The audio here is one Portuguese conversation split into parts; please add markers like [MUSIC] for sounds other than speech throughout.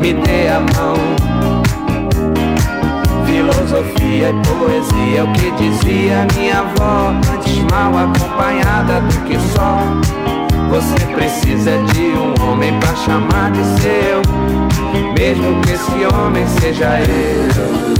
me dê a mão. Filosofia e poesia, é o que dizia minha avó, antes mal acompanhada do que só. Você precisa de um homem pra chamar de seu, mesmo que esse homem seja eu.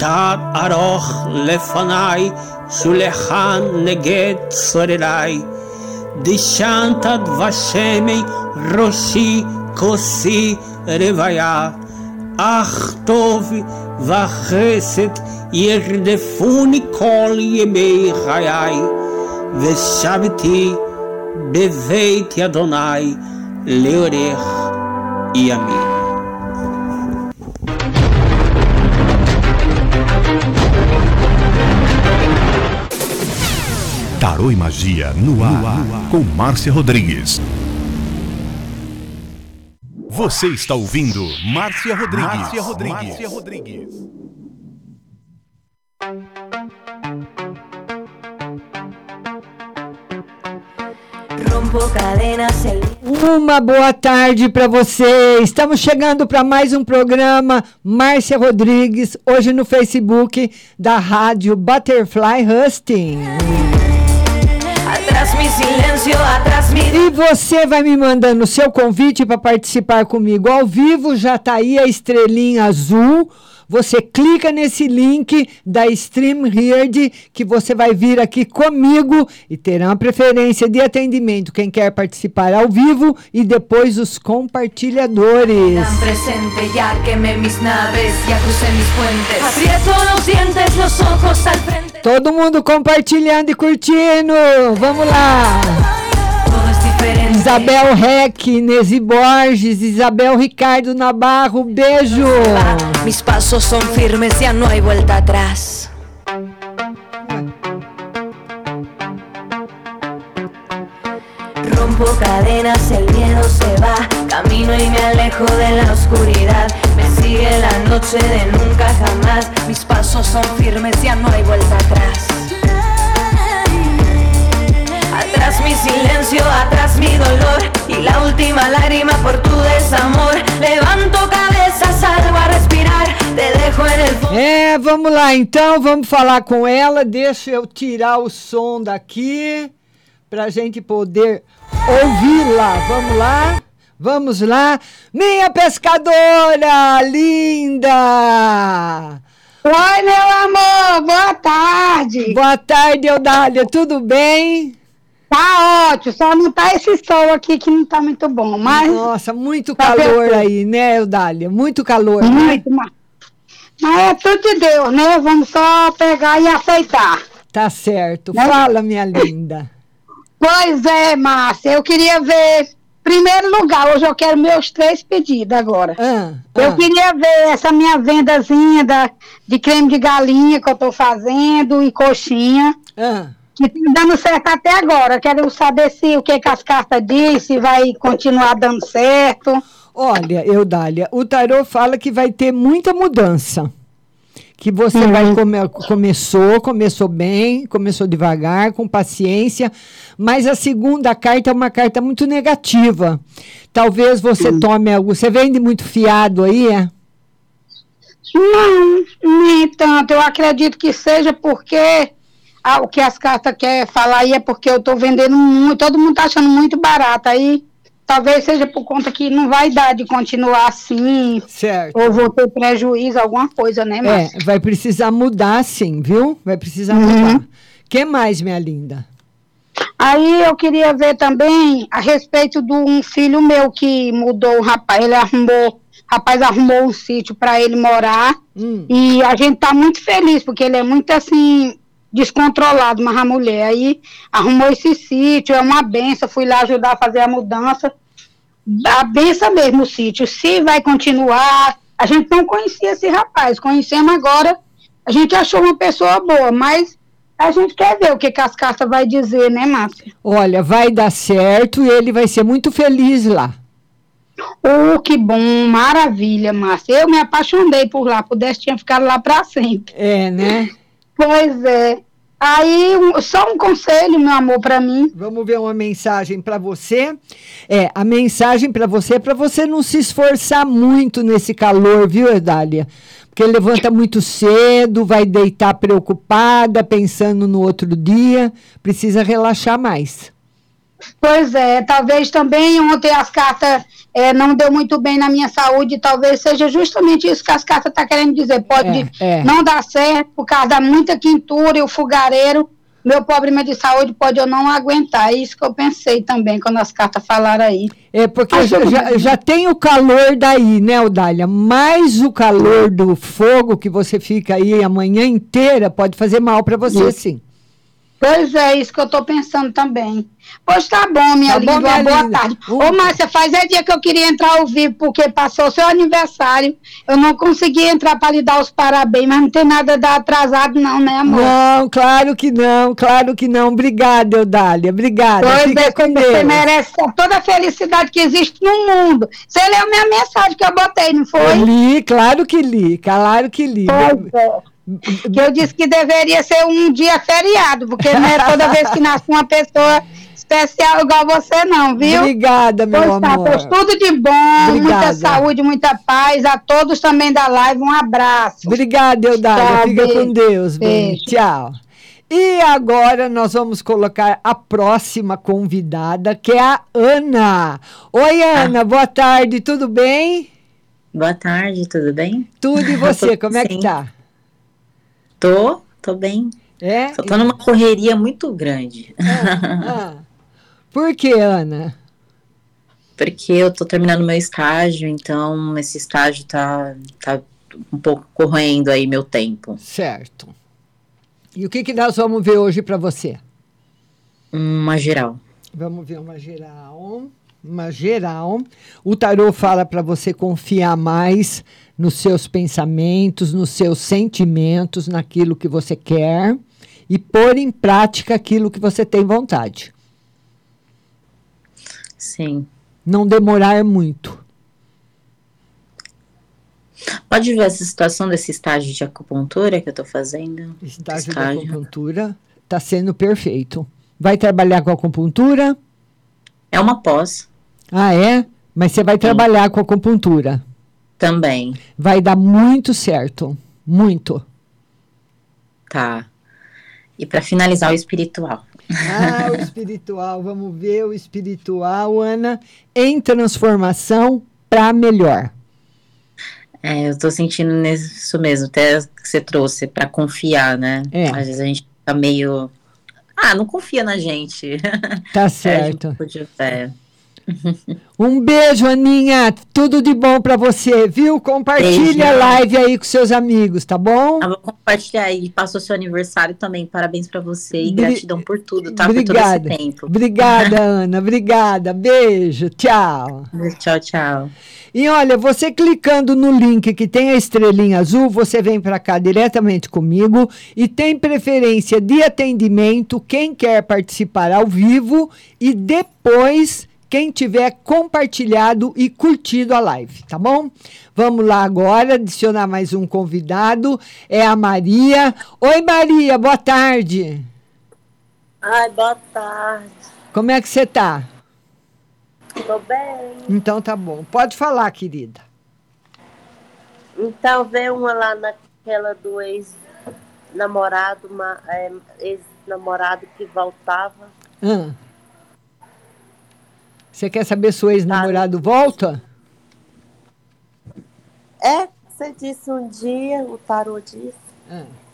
Tad aroch lefanai, shulechan neget sorerai. Dishantad vashemi roshi kosi revaya. Ach tov vachesed yerdefuni kol yemei chayai. Veshaviti beveit yadonai leorech yamin. Tarô e Magia no ar, no ar. com Márcia Rodrigues. Você está ouvindo Márcia Rodrigues. Márcia Rodrigues. Márcia Rodrigues. Uma boa tarde para você. Estamos chegando para mais um programa Márcia Rodrigues, hoje no Facebook da Rádio Butterfly Husting. E você vai me mandando o seu convite para participar comigo ao vivo. Já está aí a estrelinha azul. Você clica nesse link da Stream Heard que você vai vir aqui comigo e terá preferência de atendimento quem quer participar ao vivo e depois os compartilhadores. Todo mundo compartilhando e curtindo. Vamos lá. Isabel Reck, Nesi Borges, Isabel Ricardo Nabarro, beijo. Mis pasos son firmes, ya no hay vuelta atrás. Rompo cadenas, el miedo se va. Camino y me alejo de la oscuridad. Me sigue la noche de nunca jamás. Mis pasos son firmes, ya no hay vuelta atrás. Mi silencio, atrás mi dolor y la última lágrima por tu desamor. Levanto cabeza, salgo a respirar, te dejo en el fondo. É, vamos lá então, vamos falar com ela. Deixa eu tirar o som daqui pra gente poder ouvi-la. Vamos lá? Vamos lá. Minha pescadora linda! Oi, meu amor, boa tarde. Boa tarde, Eudália, tudo bem? Tá ótimo, só não tá esse sol aqui que não tá muito bom, mas... Nossa, muito Tá calor perfeito. aí, né, Eudália? Muito calor, né? Muito, ma- Mas é tudo de Deus, né? Vamos só pegar e aceitar. Tá certo. Né? Fala, minha linda. Pois é, Márcia, eu queria ver. Primeiro lugar, hoje eu quero meus três pedidos agora. Ah, Eu queria ver essa minha vendazinha da, de creme de galinha que eu tô fazendo e coxinha. Ah. Que [LAUGHS] tá dando certo até agora. Quero saber se o que, que as cartas dizem, se vai continuar dando certo. Olha, Eudália, o tarô fala que vai ter muita mudança. Que você Uhum. vai come, começou, começou bem, começou devagar, com paciência, mas a segunda carta é uma carta muito negativa. Talvez você tome algo. Você vende muito fiado aí, é? Não, nem tanto. Eu acredito que seja porque ah, o que as cartas querem falar aí é porque eu tô vendendo muito, todo mundo tá achando muito barato. Aí talvez seja por conta que não vai dar de continuar assim. Certo. Ou vou ter prejuízo, alguma coisa, né, Márcia? É, vai precisar mudar sim, viu? Vai precisar Uhum. mudar. que mais, minha linda? Aí eu queria ver também a respeito de um filho meu que mudou, o rapaz, ele arrumou, rapaz arrumou um sítio para ele morar Hum. e a gente tá muito feliz porque ele é muito assim descontrolado, mas a mulher aí arrumou esse sítio, é uma benção, fui lá ajudar a fazer a mudança, a benção mesmo o sítio, se vai continuar, a gente não conhecia esse rapaz, conhecemos agora, a gente achou uma pessoa boa, mas a gente quer ver o que, que as cartas vai dizer, né, Márcia? Olha, vai dar certo e ele vai ser muito feliz lá. Oh, que bom, maravilha, Márcia. Eu me apaixonei por lá, pudesse tinha ficado lá para sempre. É, né? Pois é. Aí, um- só um conselho, meu amor, para mim. Vamos ver uma mensagem para você. É, a mensagem para você é para você não se esforçar muito nesse calor, viu, Edália? Porque levanta muito cedo, vai deitar preocupada, pensando no outro dia. Precisa relaxar mais. Pois é, talvez também ontem as cartas eh, não deu muito bem na minha saúde, talvez seja justamente isso que as cartas estão querendo dizer. Pode É, é. não dar certo por causa da muita quintura e o fogareiro. Meu problema de saúde pode eu não aguentar. É isso que eu pensei também quando as cartas falaram aí. É porque já, já, já tem o calor daí, né, Odália? Mais o calor do fogo que você fica aí a manhã inteira pode fazer mal para você, Isso. sim. Pois é, isso que eu tô pensando também. Pois tá bom, minha Tá linda, bom, uma minha boa linda. tarde. Ô, Márcia, faz é dia que eu queria entrar ao vivo, porque passou o seu aniversário. Eu não consegui entrar para lhe dar os parabéns, mas não tem nada da atrasado, não, né, amor? Não, claro que não, claro que não. Obrigada, Eudália. Obrigada. Pois Fica é, com você Deus. merece toda a felicidade que existe no mundo. Você leu minha mensagem que eu botei, não foi? Eu li, claro que li, claro que li. Pois é. Que eu disse que deveria ser um dia feriado, porque não é toda vez que nasce uma pessoa especial igual você, não, viu? Obrigada, meu Pois tá, amor. pois tudo de bom, muita Obrigada. saúde, muita paz. A todos também da live, um abraço. Obrigada, Eudália. Tchau, Fica beijo. com Deus. Beijo. Tchau. E agora nós vamos colocar a próxima convidada, que é a Ana. Oi, Ana, boa tarde, tudo bem? Boa tarde, tudo bem? Tudo e você, [LAUGHS] como é que sim. tá? Tô, tô bem. É? Só tô numa correria muito grande. Ah, por que, Ana? Porque eu tô terminando meu estágio, então esse estágio tá, tá um pouco correndo aí meu tempo. Certo. E o que, que nós vamos ver hoje para você? Uma geral. Vamos ver uma geral. Uma geral. O tarô fala para você confiar mais nos seus pensamentos, nos seus sentimentos, naquilo que você quer e pôr em prática aquilo que você tem vontade. Sim. Não demorar muito. Pode ver essa situação desse estágio de acupuntura que eu tô fazendo? Estágio da acupuntura está sendo perfeito. Vai trabalhar com acupuntura? É uma pós. Ah, é? Mas você vai trabalhar com acupuntura. Também. Vai dar muito certo. Muito. Tá. E para finalizar o espiritual. Ah, o espiritual. [LAUGHS] Vamos ver o espiritual, Ana, em transformação para melhor. É, eu tô sentindo nisso mesmo, até que você trouxe, para confiar, né? É. Às vezes a gente fica meio. Ah, não confia na gente. Tá [LAUGHS] Perde certo. fé. [LAUGHS] Um beijo, Aninha. Tudo de bom pra você, viu? Compartilha a live aí com seus amigos, tá bom? Eu vou compartilhar aí. Passou seu aniversário também. Parabéns pra você e Bri- gratidão por tudo, tá? Por todo Obrigada. esse tempo. Obrigada, [LAUGHS] Ana. Obrigada. Beijo. Tchau. Tchau, tchau. E olha, você clicando no link que tem a estrelinha azul, você vem para cá diretamente comigo e tem preferência de atendimento quem quer participar ao vivo e depois quem tiver compartilhado e curtido a live, tá bom? Vamos lá agora adicionar mais um convidado, é a Maria. Oi Maria, boa tarde. Ai, boa tarde. Como é que você tá? Tô bem. Então tá bom. Pode falar, querida. Então vê uma lá naquela do ex-namorado, é, ex-namorado que voltava. Ah. Você quer saber se o ex-namorado volta? É, você disse um dia, o tarô disse.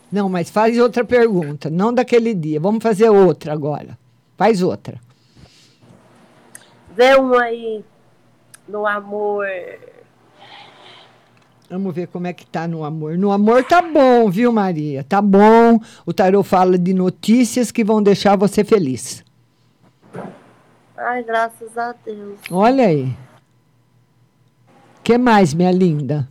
Não, mas faz outra pergunta, não daquele dia. Vamos fazer outra agora. Faz outra. Vê um aí no amor. Vamos ver como é que tá no amor. No amor tá bom, viu, Maria? Tá bom. O tarô fala de notícias que vão deixar você feliz. Ai, graças a Deus. Olha aí. que mais, minha linda?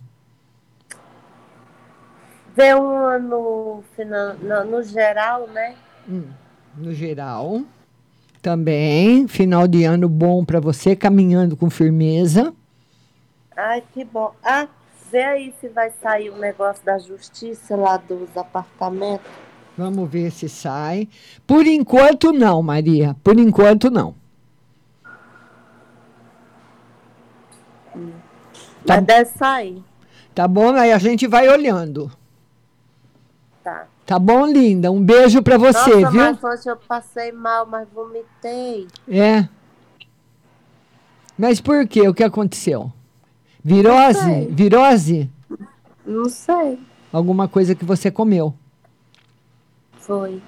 Vê uma no, final, no, no geral, né? Hum, no geral. Também. Final de ano bom para você, caminhando com firmeza. Ai, que bom. Ah, vê aí se vai sair o negócio da justiça lá dos apartamentos. Vamos ver se sai. Por enquanto, não, Maria. Por enquanto, não. Mas deve sair. Tá bom? Aí a gente vai olhando. Tá. Tá bom, linda? Um beijo para você, Nossa, viu? mas hoje eu passei mal, mas vomitei. É. Mas por quê? O que aconteceu? Virose? sei. Virose? Não sei. Alguma coisa que você comeu. Foi.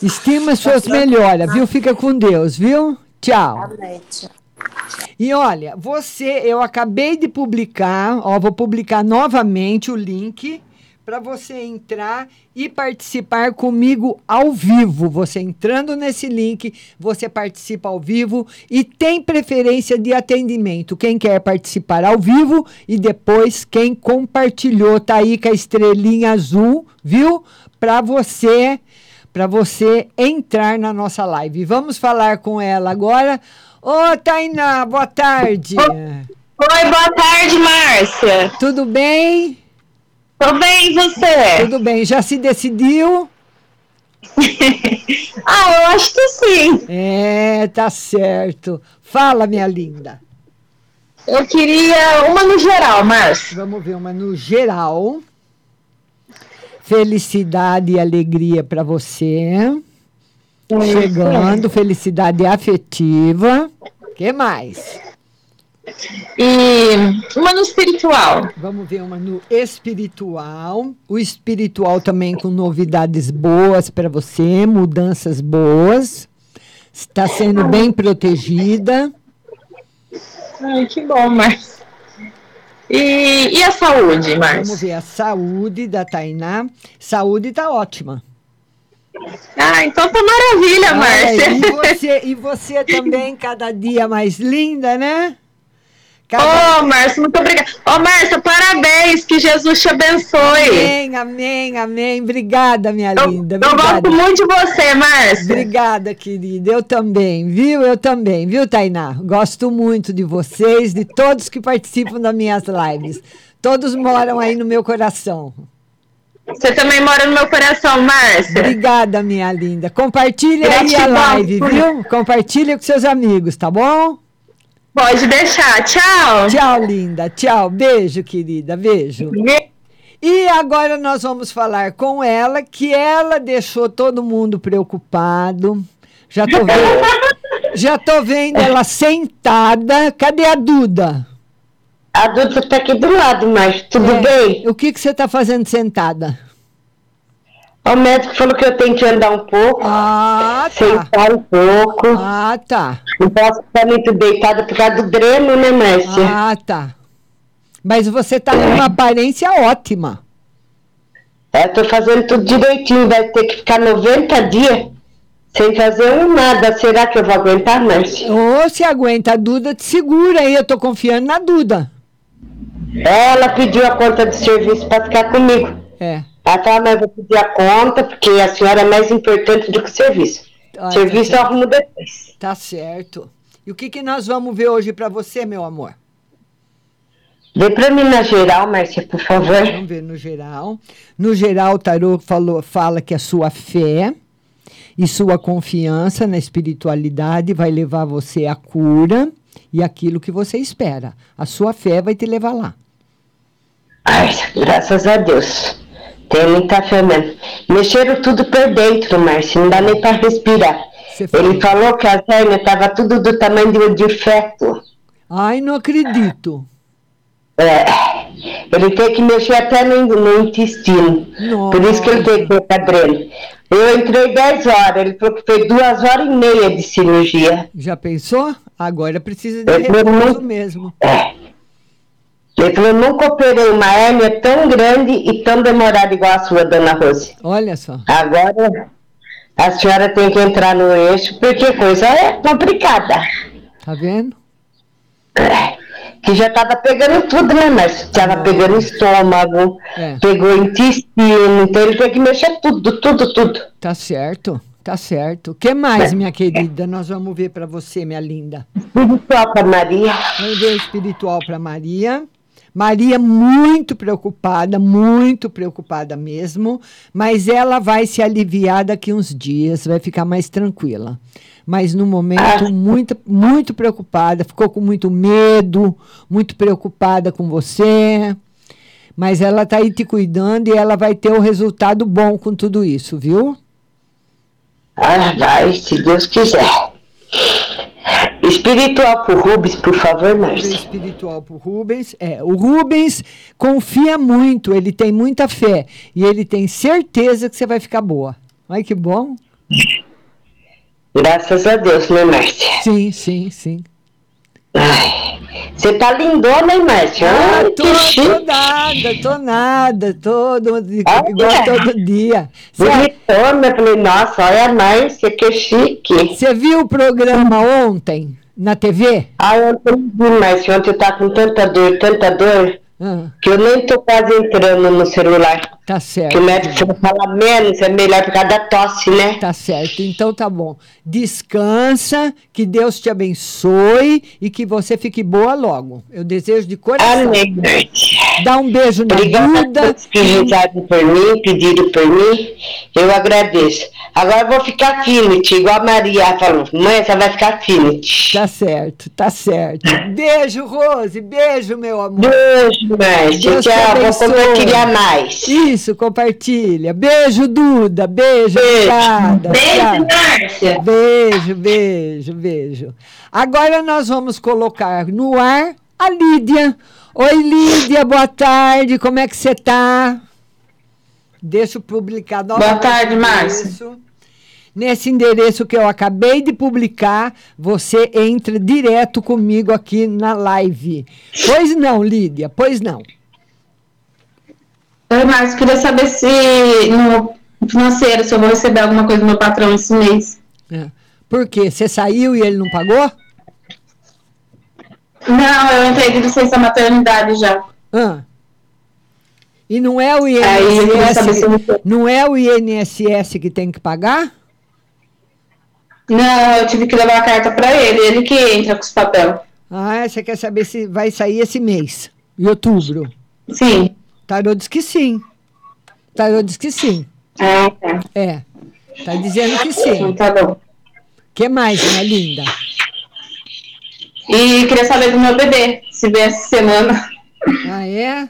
Estima suas melhoras, viu? Fica com Deus, viu? Tchau. Amém. tchau. E olha, você, eu acabei de publicar, ó, vou publicar novamente o link para você entrar e participar comigo ao vivo. Você entrando nesse link, você participa ao vivo e tem preferência de atendimento. Quem quer participar ao vivo e depois quem compartilhou tá aí com a estrelinha azul, viu? Para você, para você entrar na nossa live. Vamos falar com ela agora. Ô, Tainá, boa tarde. Oi, boa tarde, Márcia. Tudo bem? Tô bem, e você? Tudo bem. Já se decidiu? [LAUGHS] ah, eu acho que sim. É, tá certo. Fala, minha linda. Eu queria uma no geral, Márcia. Vamos ver uma no geral. Felicidade e alegria para você. Chegando, felicidade afetiva. que mais? E uma no espiritual. Vamos ver uma no espiritual. O espiritual também com novidades boas para você, mudanças boas. Está sendo bem protegida. Ai, que bom, Márcia. E, e a saúde, Márcia? Vamos ver a saúde da Tainá. Saúde está ótima. Ah, então tá maravilha, Márcia. E você, e você também, cada dia mais linda, né? Ô, oh, Márcia, muito obrigada. Ô, oh, Márcia, parabéns, que Jesus te abençoe. Amém, amém, amém. Obrigada, minha eu, linda. Eu Obrigada. gosto muito de você, Márcia. Obrigada, querida. Eu também, viu? Eu também, viu, Tainá? Gosto muito de vocês, de todos que participam das minhas lives. Todos moram aí no meu coração. Você também mora no meu coração, Márcia. Obrigada, minha linda. Compartilha aí a live, viu? Compartilha com seus amigos, tá bom? Pode deixar. Tchau. Tchau, linda. Tchau. Beijo, querida. Beijo. E agora nós vamos falar com ela, que ela deixou todo mundo preocupado. Já tô vendo, já tô vendo ela sentada. Cadê a Duda? A Duda tá aqui do lado, mas tudo é. bem? O que, que você tá fazendo sentada? O médico falou que eu tenho que andar um pouco, Ah, tá. sentar um pouco. Ah, tá. Não posso ficar muito deitada por causa do dreno, né, Márcia? Ah, tá. Mas você tá numa aparência ótima. É, tô fazendo tudo direitinho, vai ter que ficar 90 dias sem fazer um nada. Será que eu vou aguentar, Márcia? Ô, se aguenta, a Duda te segura aí, eu tô confiando na Duda. Ela pediu a conta de serviço para ficar comigo. É. Ela falou, mas eu vou pedir a conta, porque a senhora é mais importante do que o serviço. Ah, serviço tá eu arrumo depois. Tá certo. E o que, que nós vamos ver hoje pra você, meu amor? Vê pra mim na geral, Márcia, por favor. Vamos ver no geral. No geral, o tarô falou, fala que a sua fé e sua confiança na espiritualidade vai levar você à cura e aquilo que você espera. A sua fé vai te levar lá. Ai, graças a Deus. Tenho muita fé mesmo. Mexeram tudo por dentro, Márcia, não dá nem pra respirar. Ele falou que a hérnia tava tudo do tamanho de, feto. Ai, não acredito. É, ele tem que mexer até no, no intestino. Por isso que ele tem que colocar dreno. Eu entrei 10 horas, ele falou que foi duas horas e meia de cirurgia. Já pensou? Agora precisa de Eu repouso muito- mesmo. Ele falou, nunca operei uma hérnia tão grande e tão demorada igual a sua, dona Rose. Olha só. Agora a senhora tem que entrar no eixo, porque coisa é complicada. Tá vendo? Que já tava pegando tudo, né, mas tava pegando estômago, É. pegou intestino, então ele tem que mexer tudo, tudo, tudo. Tá certo. Tá certo. O que mais, minha querida? Nós vamos ver pra você, minha linda. Espiritual para Maria. Vamos ver o espiritual para Maria. Maria muito preocupada, muito preocupada mesmo, mas ela vai se aliviar daqui uns dias, vai ficar mais tranquila. Mas no momento muito muito preocupada, ficou com muito medo, muito preocupada com você. Mas ela tá aí te cuidando e ela vai ter o resultado bom com tudo isso, viu? Ah, vai, se Deus quiser. Espiritual pro Rubens, por favor, Márcia. espiritual pro Rubens. É, o Rubens confia muito, ele tem muita fé e ele tem certeza que você vai ficar boa. Ai, que bom. Graças a Deus, né, Márcia? Sim, sim, sim. Você tá lindona, hein, Márcia? Ah, tô, tô nada, tô nada, todo, igual Olha. todo dia. Você Bonitona, eu falei, nossa, olha a Márcia, que chique. você viu o programa ontem na TV? Ah, eu não vi, Márcia, ontem eu tava com tanta dor, tanta dor, Ah, que eu nem tô quase entrando no celular. Tá certo. Que o médico fala menos, é melhor por causa da tosse, né? Tá certo, então tá bom. Descansa, que Deus te abençoe e que você fique boa logo. Eu desejo de coração. Amém. Dá um beijo na Obrigada Duda. todos que rezaram por mim, pediram por mim. Eu agradeço. Agora eu vou ficar fit, igual a Maria falou. Mãe, você vai ficar fit. Tá certo, tá certo. Beijo, Rose. Beijo, meu amor. Beijo, Márcia. Deus Tchau, vou compartilhar mais. Isso, compartilha. Beijo, Duda. Beijo, Beijo. obrigada. Beijo. Márcia. Beijo, beijo, beijo. Agora nós vamos colocar no ar a Lídia. Oi, Lídia, boa tarde. Como é que você tá? Deixa eu publicar novamente. tarde, Márcia. Nesse endereço que eu acabei de publicar, você entra direto comigo aqui na live. Pois não, Lídia, pois não. Oi, Márcio, queria saber se no financeiro, se eu vou receber alguma coisa do meu patrão esse mês. É. Por quê? Você saiu e ele não pagou? Não, eu entrei de licença maternidade já. Ah. E não é o INSS, eu- não é o INSS que tem que pagar? Não, eu tive que levar a carta pra ele, ele que entra com os papéis. Ah, você quer saber se vai sair esse mês, em outubro? Sim. Tarô diz que sim. Tarô diz que sim. Ah, tá. É. Tá dizendo que sim. Tá bom. que mais, minha linda? E queria saber do meu bebê, se vem essa semana. Ah, é?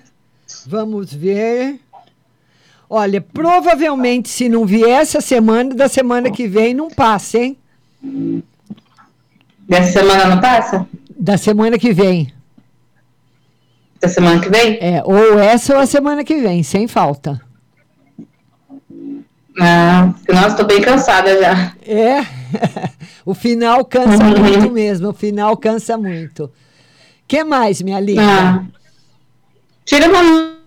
Vamos ver. Olha, provavelmente se não vier essa semana, da semana que vem não passa, hein? Dessa semana não passa? Da semana que vem. Da semana que vem? É, ou essa ou a semana que vem, sem falta. Ah, nossa, tô bem cansada já. É, [LAUGHS] o final cansa Uhum. muito mesmo, o final cansa muito. que mais, minha linda? Ah. Tira uma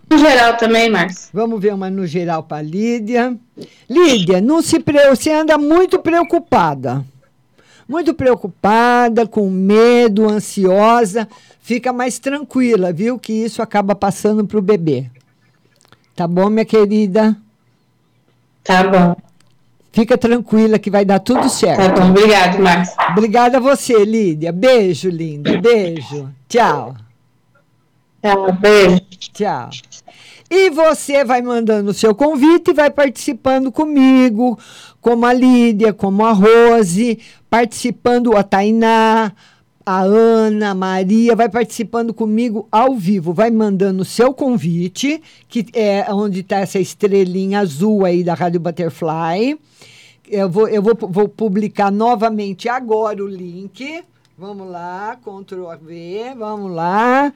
no geral também, Márcio. Vamos ver uma no geral para Lídia. Lídia, não se pre... você anda muito preocupada. Muito preocupada, com medo, ansiosa. Fica mais tranquila, viu? Que isso acaba passando para o bebê. Tá bom, minha querida? Tá bom. Fica tranquila que vai dar tudo certo. Tá bom, obrigado, Márcia. Obrigada a você, Lídia. Beijo, linda. Beijo. Tchau. Tchau, beijo. Tchau. E você vai mandando o seu convite e vai participando comigo, como a Lídia, como a Rose, participando a Tainá, a Ana, a Maria, vai participando comigo ao vivo. Vai mandando o seu convite, que é onde está essa estrelinha azul aí da Rádio Butterfly. Eu vou, eu vou, vou publicar novamente agora o link. Vamos lá, Ctrl V, vamos lá.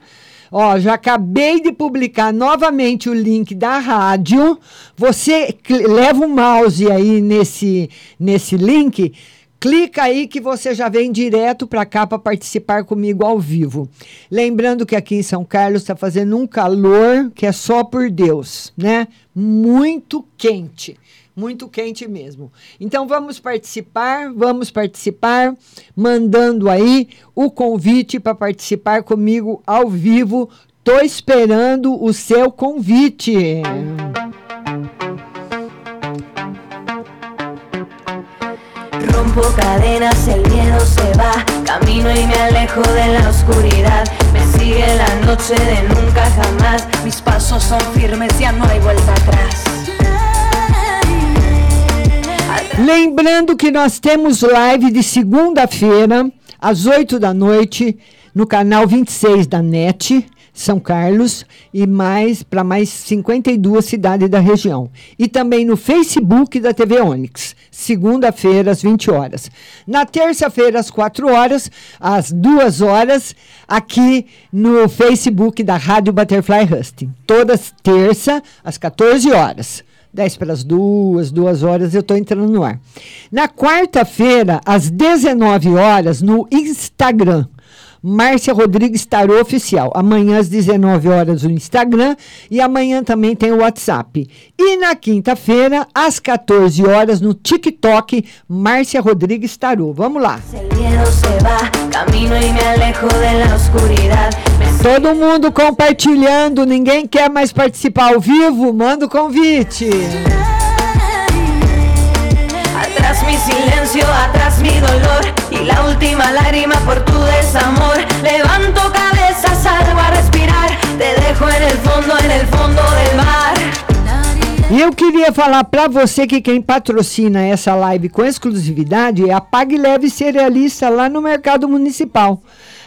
Ó, já acabei de publicar novamente o link da rádio. Você leva o mouse aí nesse, nesse link, clica aí que você já vem direto para cá para participar comigo ao vivo. Lembrando que aqui em São Carlos está fazendo um calor que é só por Deus, né? Muito quente muito quente mesmo. Então vamos participar, vamos participar, mandando aí o convite para participar comigo ao vivo. Tô esperando o seu convite. Rompo cadenas, el miedo se va, camino y me alejo de la oscuridad. Me sigue la noche de nunca jamás, mis pasos son firmes, ya no hay vuelta atrás. Lembrando que nós temos live de segunda-feira, às 8 da noite, no canal 26 da NET, São Carlos, e mais para mais 52 cidades da região. E também no Facebook da TV Onix, segunda-feira, às 20 horas. Na terça-feira, às 4 horas, às 2 horas, aqui no Facebook da Rádio Butterfly Husting. Todas terça, às 14 horas. 10 para as duas, duas horas, eu estou entrando no ar. Na quarta-feira, às 19 horas, no Instagram. Márcia Rodrigues Tarô Oficial. Amanhã às 19 horas o Instagram e amanhã também tem o WhatsApp. E na quinta-feira, às 14 horas, no TikTok, Márcia Rodrigues Tarô. Vamos lá. Todo mundo compartilhando, ninguém quer mais participar ao vivo? Manda o convite. Mi silencio, atrás mi dolor y la última lágrima por tu desamor. Levanto cabeza, salgo a respirar, te dejo en el fondo, en el fondo del mar. E eu queria falar para você que quem patrocina essa live com exclusividade é a Pague Leve Cerealista lá no Mercado Municipal.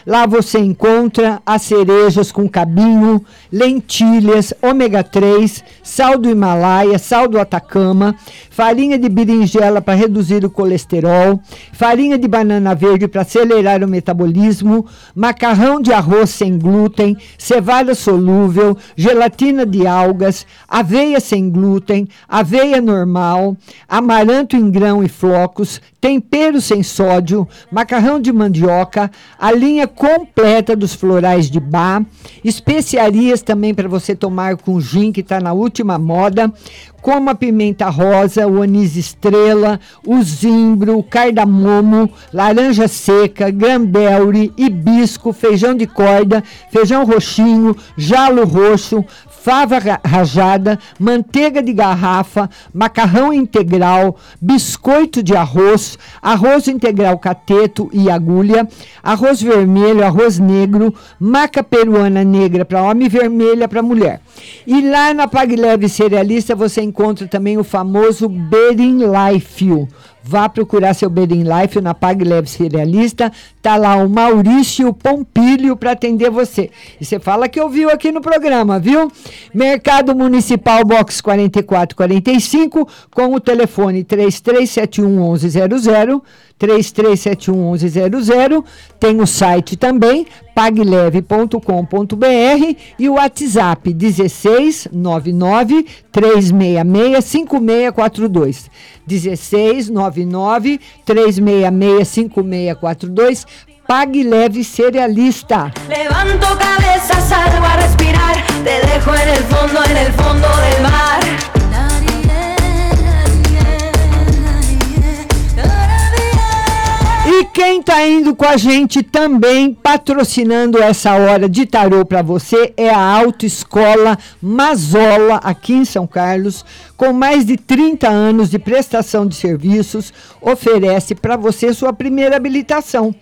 Lá você encontra as cerejas com cabinho, lentilhas, ômega 3, sal do Himalaia, sal do Atacama, farinha de berinjela para reduzir o colesterol, farinha de banana verde para acelerar o metabolismo, macarrão de arroz sem glúten, cevada solúvel, gelatina de algas, aveia sem glúten, aveia normal, amaranto em grão e flocos, tempero sem sódio, macarrão de mandioca, a linha completa dos florais de bar, especiarias também para você tomar com gin, que está na última moda, como a pimenta rosa, o anis estrela, o zimbro, o cardamomo, laranja seca, grambelre, hibisco, feijão de corda, feijão roxinho, jalo roxo, fava ra- rajada, manteiga de garrafa, macarrão integral, biscoito de arroz, arroz integral cateto e agulha, arroz vermelho, arroz negro, maca peruana negra para homem e vermelha para mulher. E lá na Pague Leve Cerealista você encontra também o famoso Berin Life. Vá procurar seu Bed in Life na Pag Leve Cerealista. Tá lá o Maurício Pompílio para atender você. E você fala que ouviu aqui no programa, viu? Mercado Municipal Box 4445 com o telefone 3371 1100. 33711100. Tem o site também, pagleve.com.br e o WhatsApp 1699 366 5642. 1699 366 5642. Pague Leve Cerealista. Levanto cabeza, salgo a respirar. Te dejo en el fondo, en el fondo del mar. E quem tá indo com a gente também, patrocinando essa hora de tarô para você, é a Autoescola Mazola, aqui em São Carlos, com mais de 30 anos de prestação de serviços, oferece para você sua primeira habilitação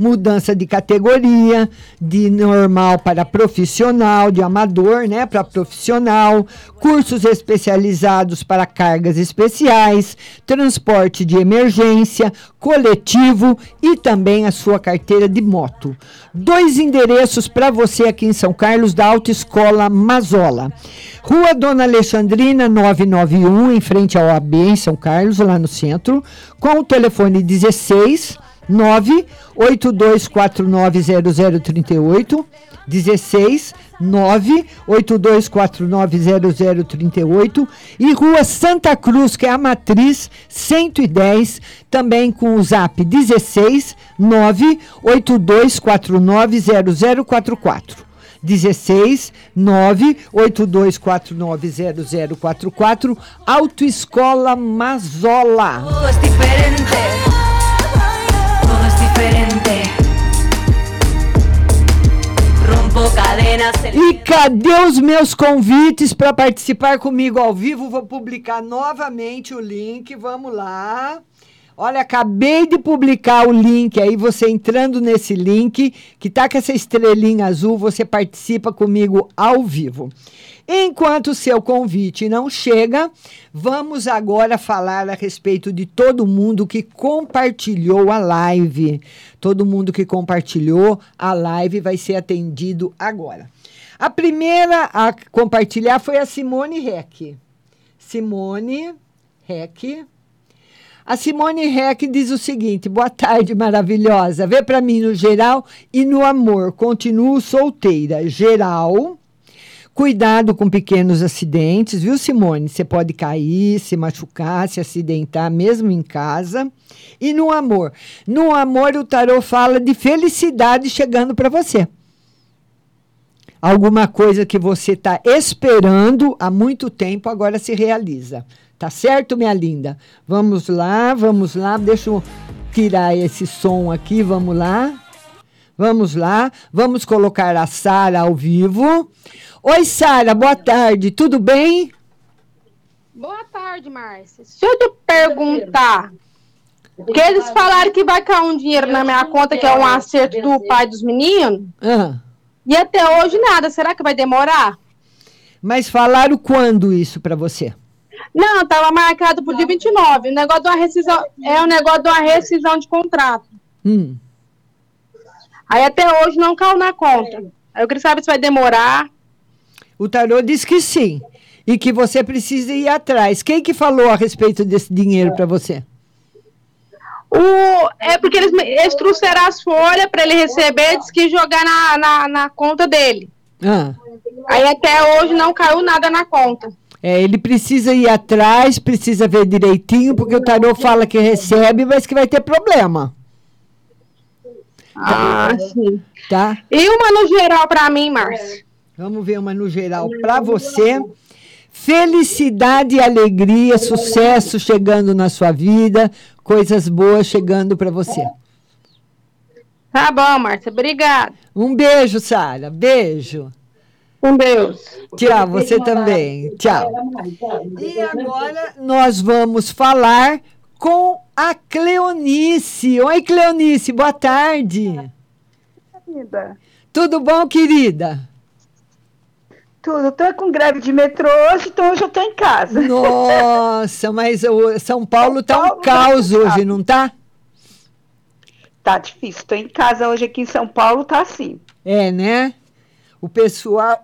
mudança de categoria, de normal para profissional, de amador, né, para profissional, cursos especializados para cargas especiais, transporte de emergência, coletivo e também a sua carteira de moto. Dois endereços para você aqui em São Carlos da Autoescola Mazola. Rua Dona Alexandrina 991, em frente ao AB em São Carlos, lá no centro, com o telefone 16 982490038 16 982490038 e Rua Santa Cruz, que é a matriz 110, também com o zap 16 982490044. 16 982490044 Autoescola Mazola. E cadê os meus convites para participar comigo ao vivo? Vou publicar novamente o link. Vamos lá. Olha, acabei de publicar o link aí, você entrando nesse link, que tá com essa estrelinha azul, você participa comigo ao vivo. Enquanto o seu convite não chega, vamos agora falar a respeito de todo mundo que compartilhou a live. Todo mundo que compartilhou a live vai ser atendido agora. A primeira a compartilhar foi a Simone Reck. Simone Reck. A Simone Reck diz o seguinte: boa tarde, maravilhosa. Vê para mim no geral e no amor. Continuo solteira. Geral. Cuidado com pequenos acidentes, viu, Simone? Você pode cair, se machucar, se acidentar, mesmo em casa. E no amor? No amor, o tarô fala de felicidade chegando para você. Alguma coisa que você está esperando há muito tempo agora se realiza. Tá certo, minha linda? Vamos lá, vamos lá. Deixa eu tirar esse som aqui, vamos lá. Vamos lá, vamos colocar a Sara ao vivo. Oi, Sara, boa tarde, tudo bem? Boa tarde, Márcia. Se eu te perguntar, que eles falaram que vai cair um dinheiro na minha conta, que é um acerto do pai dos meninos, Ah, e até hoje nada. Será que vai demorar? mas falaram quando isso para você? Não, tava marcado pro dia 29. O negócio de uma rescisão é um negócio de uma rescisão de contrato. Hum. Aí até hoje não caiu na conta. Aí eu queria saber se vai demorar. O tarô diz que sim. E que você precisa ir atrás. Quem que falou a respeito desse dinheiro para você? O, é porque eles, eles trouxeram as folhas para ele receber, disse que jogar na, na, na conta dele. Ah, Aí até hoje não caiu nada na conta. é, ele precisa ir atrás, precisa ver direitinho, porque o tarô fala que recebe, mas que vai ter problema. Ah, sim. Tá? E uma no geral para mim, Márcia. Vamos ver uma no geral para você. Felicidade e alegria, sucesso chegando na sua vida, coisas boas chegando para você. Tá bom, Márcia. Obrigada. Um beijo, Sara. Beijo. Um beijo. Tchau, você também. Tchau. E agora nós vamos falar com a Cleonice. Oi, Cleonice, boa tarde. Tudo bom, querida? Tudo. Tô com greve de metrô hoje, então hoje eu tô em casa. Nossa, mas o São Paulo tá um Paulo caos tá hoje, não tá? Tá difícil. Tô em casa hoje aqui em São Paulo, tá assim. É, né? O pessoal.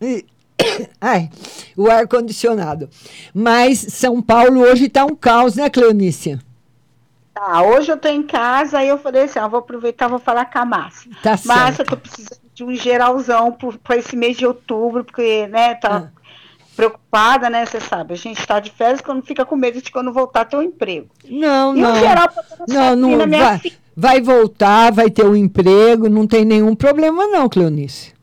Ih, [COUGHS] [COUGHS] Ai, o ar-condicionado. Mas São Paulo hoje tá um caos, né, Cleonícia? Tá, hoje eu tô em casa, aí eu falei assim, ó, vou aproveitar, vou falar com a Márcia. Tá Márcia, eu tô precisando de um geralzão para esse mês de outubro, porque, né, tá Ah. preocupada, né, você sabe, a gente tá de férias quando fica com medo de quando voltar ter um emprego. Não, E não. um geral não, não vai, vai voltar, vai ter um emprego, não tem nenhum problema não, Cleonice.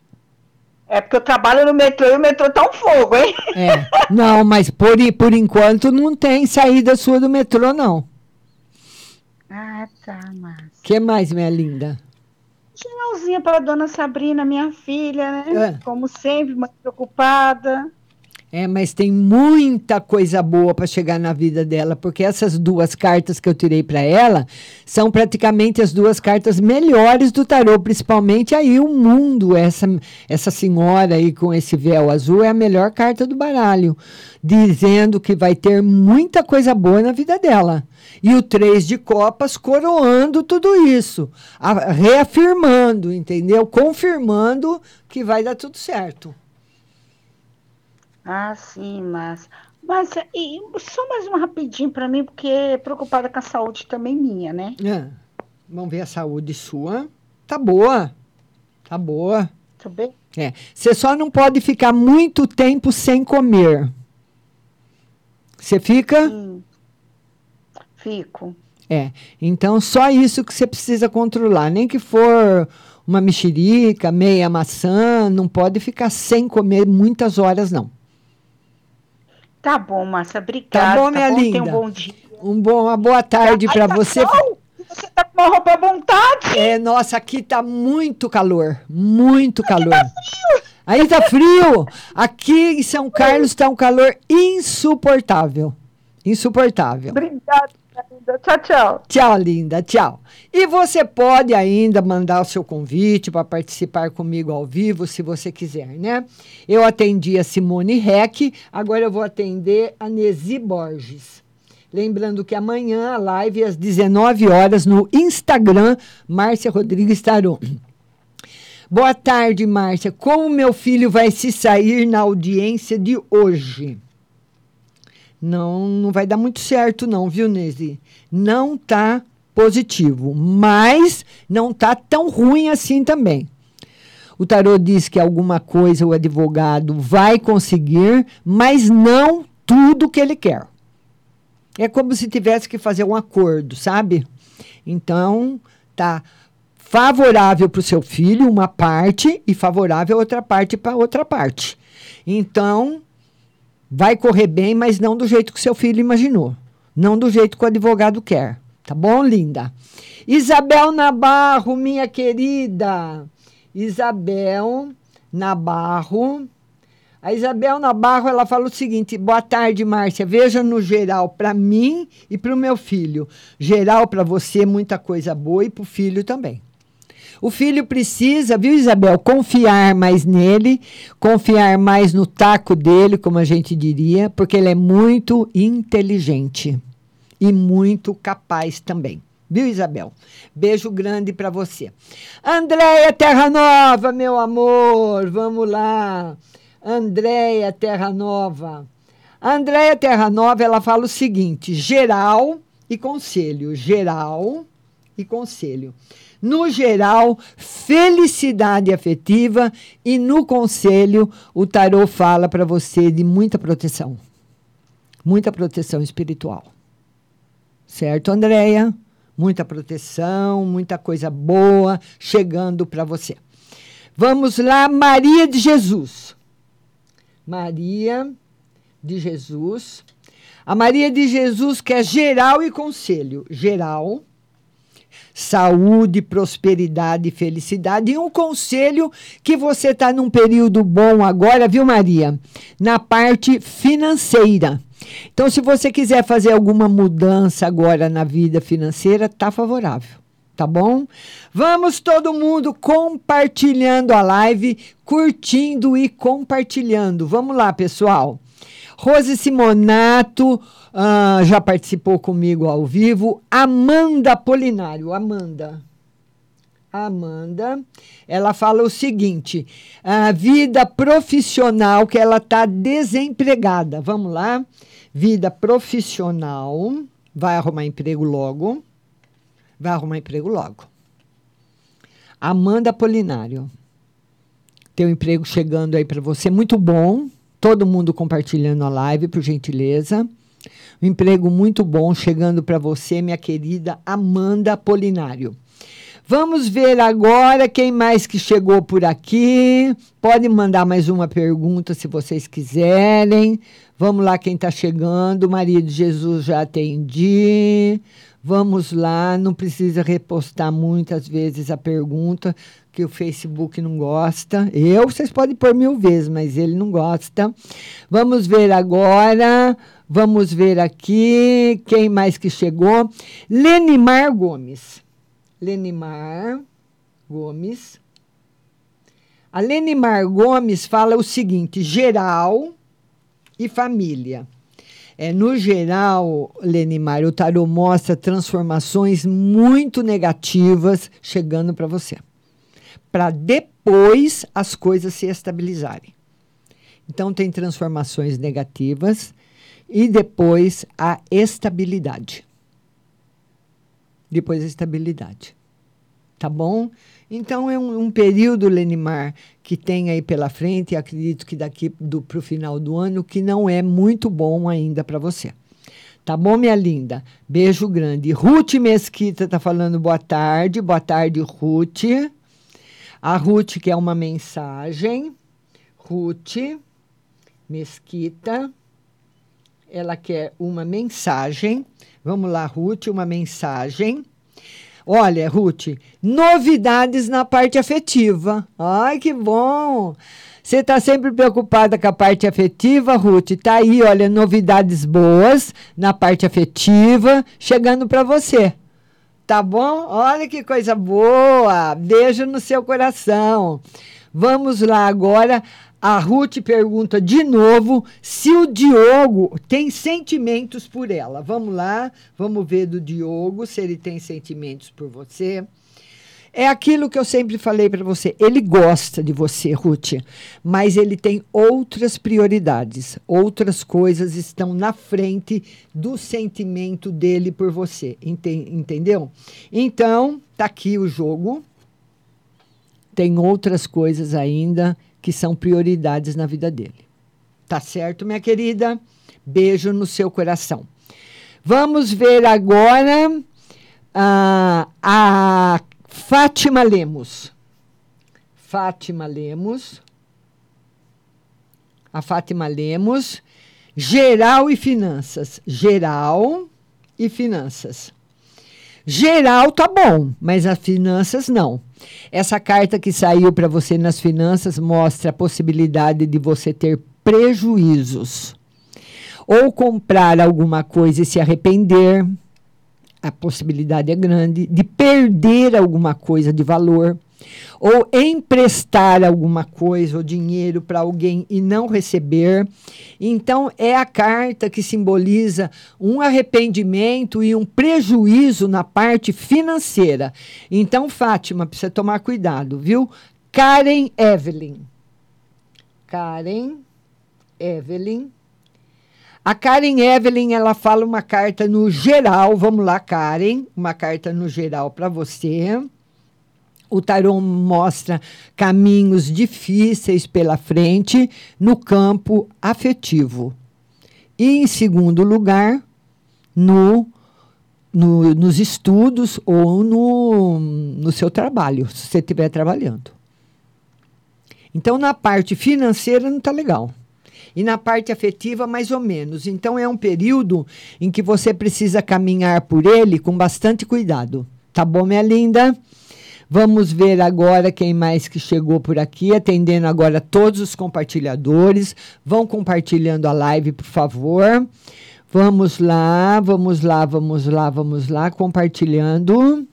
É porque eu trabalho no metrô e o metrô tá um fogo, hein? É. Não, mas por, por enquanto não tem saída sua do metrô, não. Ah, tá, Márcia. que mais, minha linda? Geralzinha para dona Sabrina, minha filha, né? É. Como sempre, muito preocupada. É, mas tem muita coisa boa para chegar na vida dela, porque essas duas cartas que eu tirei para ela são praticamente as duas cartas melhores do tarô, principalmente aí o mundo. Essa, essa senhora aí com esse véu azul é a melhor carta do baralho, dizendo que vai ter muita coisa boa na vida dela. E o três de copas coroando tudo isso, a- reafirmando, entendeu? Confirmando que vai dar tudo certo. Ah, sim, mas. Mas e, só mais uma rapidinho para mim, porque preocupada com a saúde também minha, né? É. Vamos ver a saúde sua. Tá boa. Tá boa. Tudo bem? É. Você só não pode ficar muito tempo sem comer. Você fica? Sim. Fico. É. Então, só isso que você precisa controlar. Nem que for uma mexerica, meia maçã, não pode ficar sem comer muitas horas, não. Tá bom, Márcia, obrigada. Tá bom, minha bom? linda? Um bom dia. Um bom, uma boa tarde para tá você. sol? Você tá com uma roupa à vontade? É, nossa, aqui tá muito calor, muito calor. Aí tá frio. Aqui em São Carlos tá um calor insuportável. Insuportável. Obrigada. Tchau, tchau. Tchau, linda, tchau. E você pode ainda mandar o seu convite para participar comigo ao vivo, se você quiser, né? Eu atendi a Simone Reck, agora eu vou atender a Nesi Borges. Lembrando que amanhã a live é às 19 horas no Instagram, Márcia Rodrigues Tarô. Boa tarde, Márcia. Como meu filho vai se sair na audiência de hoje? Não, não vai dar muito certo não, viu, Nesi? Não tá positivo, mas não tá tão ruim assim também. O tarô diz que alguma coisa o advogado vai conseguir, mas não tudo que ele quer. É como se tivesse que fazer um acordo, sabe? Então, tá favorável para o seu filho uma parte e favorável outra parte para outra parte. Então, vai correr bem, mas não do jeito que seu filho imaginou. Não do jeito que o advogado quer. Tá bom, linda? Isabel Nabarro, minha querida. Isabel Nabarro. A Isabel Nabarro, ela fala o seguinte: boa tarde, Márcia. Veja no geral para mim e para o meu filho. Geral para você, muita coisa boa e para o filho também. O filho precisa, viu, Isabel, confiar mais nele, confiar mais no taco dele, como a gente diria, porque ele é muito inteligente e muito capaz também. Viu, Isabel? Beijo grande para você. Andréia Terra Nova, meu amor, vamos lá. Andréia Terra Nova. Andréia Terra Nova, ela fala o seguinte: geral e conselho. Geral e conselho. No geral, felicidade afetiva e no conselho, o tarô fala para você de muita proteção. Muita proteção espiritual. Certo, Andréia? Muita proteção, muita coisa boa chegando para você. Vamos lá, Maria de Jesus. Maria de Jesus. A Maria de Jesus quer geral e conselho. Geral, saúde, prosperidade e felicidade. E um conselho que você está num período bom agora, viu, Maria? Na parte financeira. Então, se você quiser fazer alguma mudança agora na vida financeira, tá favorável. Tá bom? Vamos todo mundo compartilhando a live, curtindo e compartilhando. Vamos lá, pessoal. Rose Simonato ah, já participou comigo ao vivo. Amanda Polinário. Amanda. Amanda, ela fala o seguinte: a vida profissional que ela está desempregada. Vamos lá, vida profissional, vai arrumar emprego logo, vai arrumar emprego logo. Amanda Polinário, teu emprego chegando aí para você, muito bom. Todo mundo compartilhando a live, por gentileza. Um emprego muito bom chegando para você, minha querida Amanda Polinário. Vamos ver agora quem mais que chegou por aqui. Pode mandar mais uma pergunta se vocês quiserem. Vamos lá, quem está chegando. Maria de Jesus já atendi. Vamos lá, não precisa repostar muitas vezes a pergunta, que o Facebook não gosta. Eu, vocês podem pôr mil vezes, mas ele não gosta. Vamos ver agora. Vamos ver aqui quem mais que chegou. Lenimar Gomes. Lenimar Gomes. A Lenimar Gomes fala o seguinte: geral e família. É, no geral, Lenimar, o tarô mostra transformações muito negativas chegando para você. Para depois as coisas se estabilizarem. Então, tem transformações negativas e depois a estabilidade depois a estabilidade. Tá bom? Então é um, um, período, Lenimar, que tem aí pela frente, e acredito que daqui para o final do ano, que não é muito bom ainda para você. Tá bom, minha linda? Beijo grande. Ruth Mesquita tá falando boa tarde. Boa tarde, Ruth. A Ruth quer uma mensagem. Ruth Mesquita. Ela quer uma mensagem. Vamos lá, Ruth, uma mensagem. Olha, Ruth, novidades na parte afetiva. Ai, que bom! Você está sempre preocupada com a parte afetiva, Ruth? Tá aí, olha, novidades boas na parte afetiva chegando para você. Tá bom? Olha que coisa boa! Beijo no seu coração. Vamos lá agora a Ruth pergunta de novo se o Diogo tem sentimentos por ela. Vamos lá, vamos ver do Diogo se ele tem sentimentos por você. É aquilo que eu sempre falei para você. Ele gosta de você, Ruth, mas ele tem outras prioridades. Outras coisas estão na frente do sentimento dele por você. Entendeu? Então, tá aqui o jogo. Tem outras coisas ainda que são prioridades na vida dele. Tá certo, minha querida? Beijo no seu coração. Vamos ver agora a, a Fátima Lemos. Fátima Lemos. A Fátima Lemos. Geral e finanças. Geral e finanças. Geral tá bom, mas as finanças não. Essa carta que saiu para você nas finanças mostra a possibilidade de você ter prejuízos. Ou comprar alguma coisa e se arrepender, a possibilidade é grande, de perder alguma coisa de valor ou emprestar alguma coisa ou dinheiro para alguém e não receber. Então, é a carta que simboliza um arrependimento e um prejuízo na parte financeira. Então, Fátima, precisa tomar cuidado, viu? Karen Evelyn. Karen Evelyn. A Karen Evelyn, ela fala uma carta no geral. Vamos lá, Karen, uma carta no geral para você. O tarô mostra caminhos difíceis pela frente no campo afetivo. E, em segundo lugar, no, no, nos estudos ou no, no seu trabalho, se você estiver trabalhando. Então, na parte financeira, não está legal. E na parte afetiva, mais ou menos. Então, é um período em que você precisa caminhar por ele com bastante cuidado. Tá bom, minha linda? Vamos ver agora quem mais que chegou por aqui, atendendo agora todos os compartilhadores. Vão compartilhando a live, por favor. Vamos lá, vamos lá, vamos lá, vamos lá, compartilhando.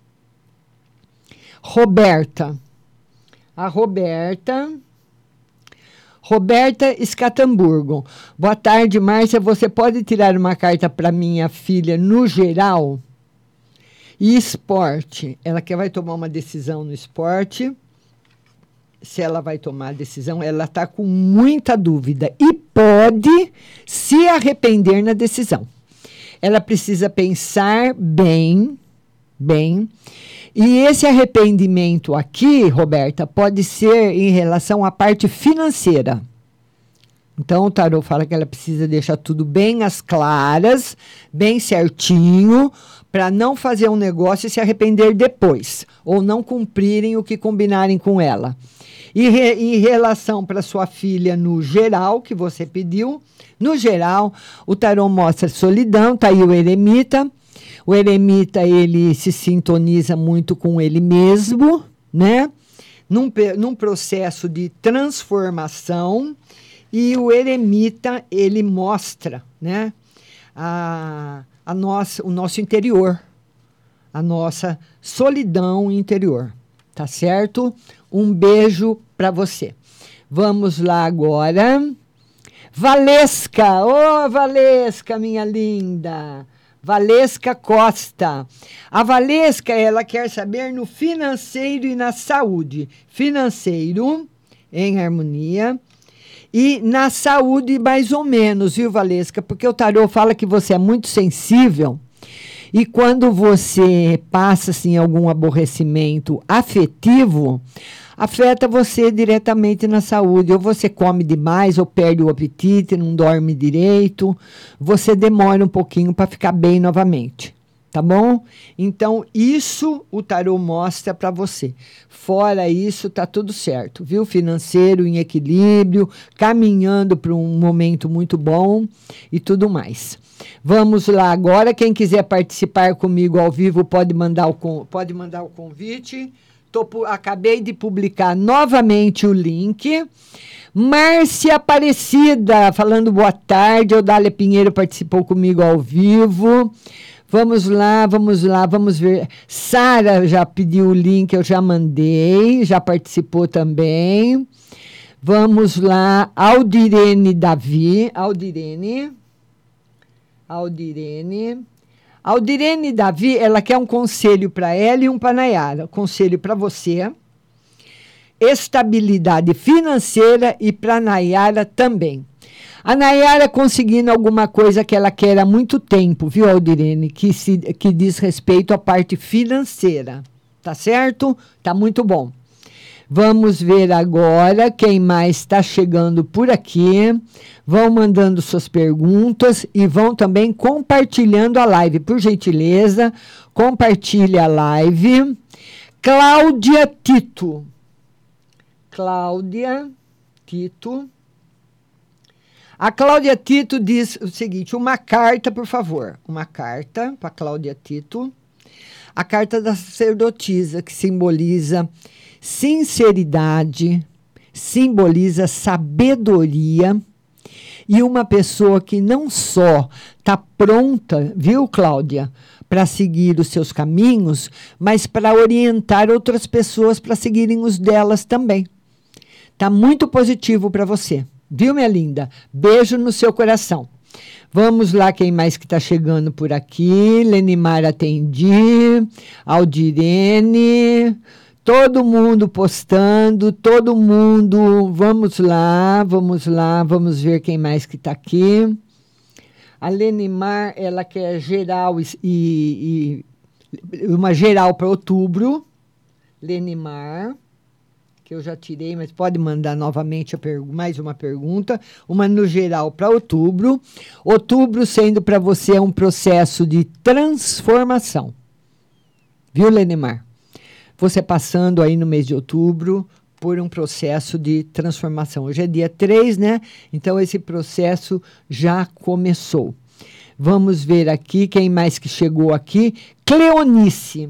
Roberta. A Roberta. Roberta Escatamburgo. Boa tarde, Márcia. Você pode tirar uma carta para minha filha no geral? E esporte. Ela quer vai tomar uma decisão no esporte. Se ela vai tomar a decisão, ela está com muita dúvida e pode se arrepender na decisão. Ela precisa pensar bem, bem. E esse arrependimento aqui, Roberta, pode ser em relação à parte financeira. Então, o tarot fala que ela precisa deixar tudo bem às claras, bem certinho, para não fazer um negócio e se arrepender depois, ou não cumprirem o que combinarem com ela. E re, em relação para sua filha no geral, que você pediu, no geral, o tarot mostra solidão, tá aí o eremita. O eremita, ele se sintoniza muito com ele mesmo, né? Num, num processo de transformação. E o eremita, ele mostra, né? A, a nossa, o nosso interior, a nossa solidão interior, tá certo? Um beijo para você. Vamos lá agora. Valesca, ô oh, Valesca, minha linda. Valesca Costa. A Valesca, ela quer saber no financeiro e na saúde. Financeiro, em harmonia. E na saúde, mais ou menos, viu, Valesca? Porque o tarô fala que você é muito sensível. E quando você passa assim, algum aborrecimento afetivo, afeta você diretamente na saúde. Ou você come demais, ou perde o apetite, não dorme direito. Você demora um pouquinho para ficar bem novamente. Tá bom? Então, isso o tarô mostra para você. Fora isso, tá tudo certo, viu? Financeiro em equilíbrio, caminhando para um momento muito bom e tudo mais. Vamos lá agora. Quem quiser participar comigo ao vivo pode mandar o, pode mandar o convite. Tô, acabei de publicar novamente o link. Márcia Aparecida, falando boa tarde. Odália Pinheiro participou comigo ao vivo. Vamos lá, vamos lá, vamos ver. Sara já pediu o link, eu já mandei, já participou também. Vamos lá, Aldirene Davi, Aldirene. Aldirene. Aldirene Davi, ela quer um conselho para ela e um para Nayara. Conselho para você, estabilidade financeira e para Nayara também. A Nayara conseguindo alguma coisa que ela quer há muito tempo, viu, Aldirene? Que, se, que diz respeito à parte financeira. Tá certo? Tá muito bom. Vamos ver agora quem mais está chegando por aqui. Vão mandando suas perguntas e vão também compartilhando a live. Por gentileza, compartilhe a live. Cláudia Tito. Cláudia Tito. A Cláudia Tito diz o seguinte: uma carta, por favor. Uma carta para Cláudia Tito. A carta da sacerdotisa, que simboliza Sinceridade simboliza sabedoria e uma pessoa que não só está pronta, viu, Cláudia, para seguir os seus caminhos, mas para orientar outras pessoas para seguirem os delas também. Tá muito positivo para você, viu, minha linda? Beijo no seu coração. Vamos lá, quem mais que está chegando por aqui? Lenimar Atendi, Aldirene. Todo mundo postando, todo mundo. Vamos lá, vamos lá, vamos ver quem mais que está aqui. A Lenimar, ela quer geral e, e uma geral para outubro. Lenimar, que eu já tirei, mas pode mandar novamente mais uma pergunta. Uma no geral para outubro. Outubro sendo para você um processo de transformação. Viu, Lenimar? você passando aí no mês de outubro por um processo de transformação. Hoje é dia 3, né? Então esse processo já começou. Vamos ver aqui quem mais que chegou aqui. Cleonice.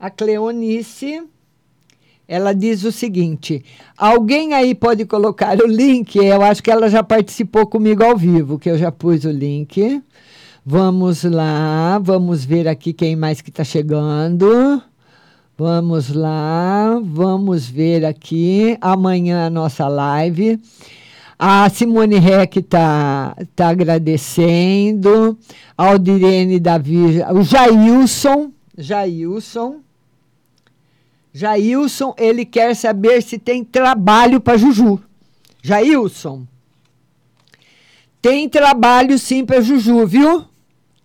A Cleonice, ela diz o seguinte: alguém aí pode colocar o link? Eu acho que ela já participou comigo ao vivo, que eu já pus o link. Vamos lá, vamos ver aqui quem mais que está chegando. Vamos lá, vamos ver aqui. Amanhã a nossa live. A Simone Reck está tá agradecendo. A Aldirene Davi. O Jailson. Jailson. Jailson, ele quer saber se tem trabalho para Juju. Jailson. Tem trabalho sim para Juju, viu?